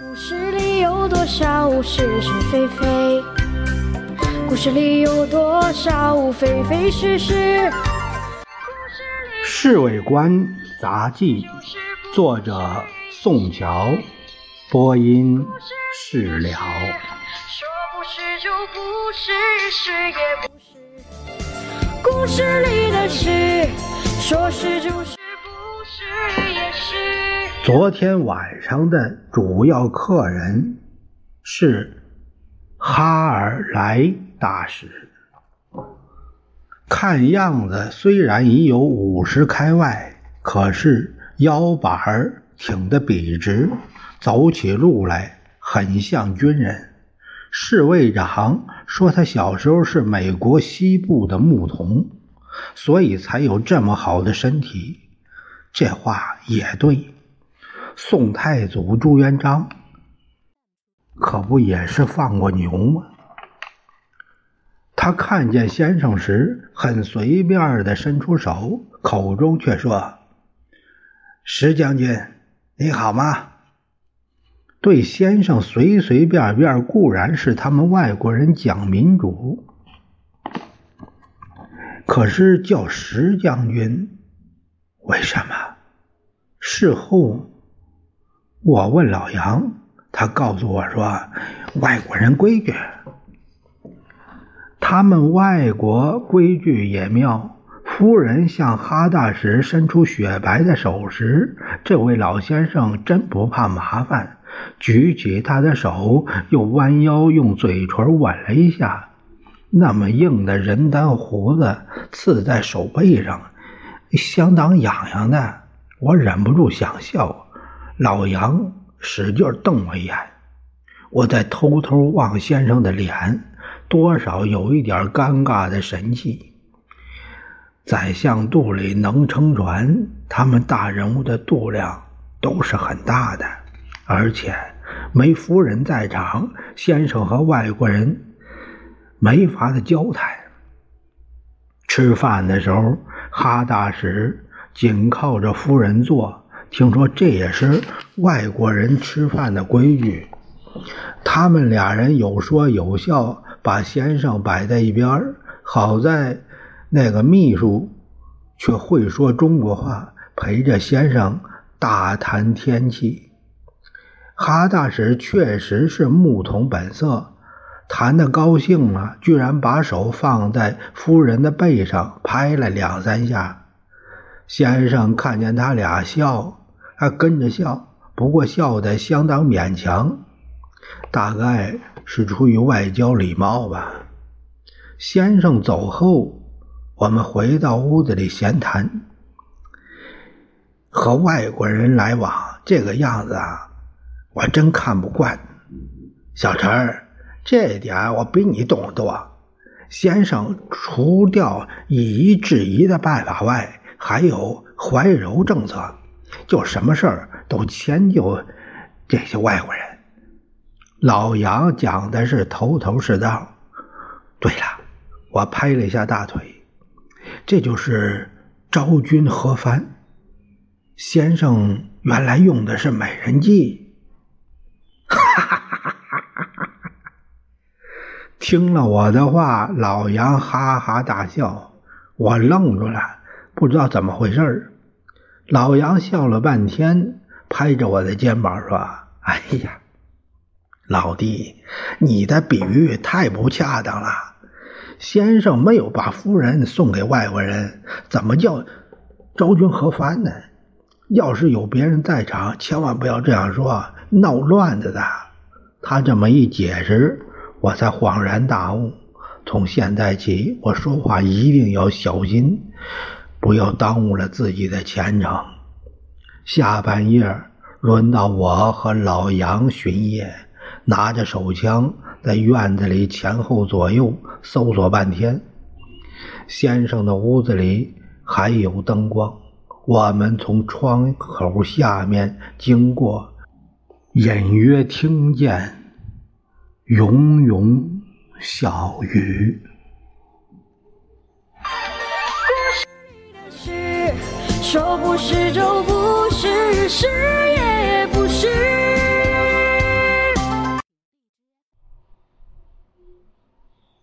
故事里有多少是是非非？故事里有多少非非是是？《侍卫官杂记》，作者宋乔，播音释了。说不是就不是，是也不是。故事里的事，说是就是。昨天晚上的主要客人是哈尔莱大使，看样子虽然已有五十开外，可是腰板儿挺得笔直，走起路来很像军人。侍卫长说他小时候是美国西部的牧童，所以才有这么好的身体。这话也对。宋太祖朱元璋可不也是放过牛吗？他看见先生时，很随便的伸出手，口中却说：“石将军，你好吗？”对先生随随便便固然是他们外国人讲民主，可是叫石将军，为什么？事后。我问老杨，他告诉我说：“外国人规矩，他们外国规矩也妙。夫人向哈大使伸出雪白的手时，这位老先生真不怕麻烦，举起他的手，又弯腰用嘴唇吻了一下。那么硬的人丹胡子刺在手背上，相当痒痒的，我忍不住想笑。”老杨使劲瞪我一眼，我在偷偷望先生的脸，多少有一点尴尬的神气。宰相肚里能撑船，他们大人物的肚量都是很大的，而且没夫人在场，先生和外国人没法子交谈。吃饭的时候，哈大使紧靠着夫人坐。听说这也是外国人吃饭的规矩。他们俩人有说有笑，把先生摆在一边好在那个秘书却会说中国话，陪着先生大谈天气。哈大使确实是牧童本色，谈得高兴了，居然把手放在夫人的背上拍了两三下。先生看见他俩笑。他跟着笑，不过笑得相当勉强，大概是出于外交礼貌吧。先生走后，我们回到屋子里闲谈。和外国人来往这个样子啊，我真看不惯。小陈，这点我比你懂得多。先生除掉以夷制夷的办法外，还有怀柔政策。就什么事儿都迁就这些外国人。老杨讲的是头头是道。对了，我拍了一下大腿，这就是昭君何藩先生原来用的是美人计。哈哈哈哈哈！听了我的话，老杨哈哈大笑，我愣住了，不知道怎么回事儿。老杨笑了半天，拍着我的肩膀说：“哎呀，老弟，你的比喻太不恰当了。先生没有把夫人送给外国人，怎么叫昭君何番呢？要是有别人在场，千万不要这样说，闹乱子的。”他这么一解释，我才恍然大悟。从现在起，我说话一定要小心。不要耽误了自己的前程。下半夜轮到我和老杨巡夜，拿着手枪在院子里前后左右搜索半天。先生的屋子里还有灯光，我们从窗口下面经过，隐约听见庸庸小语。说不是就不是，是。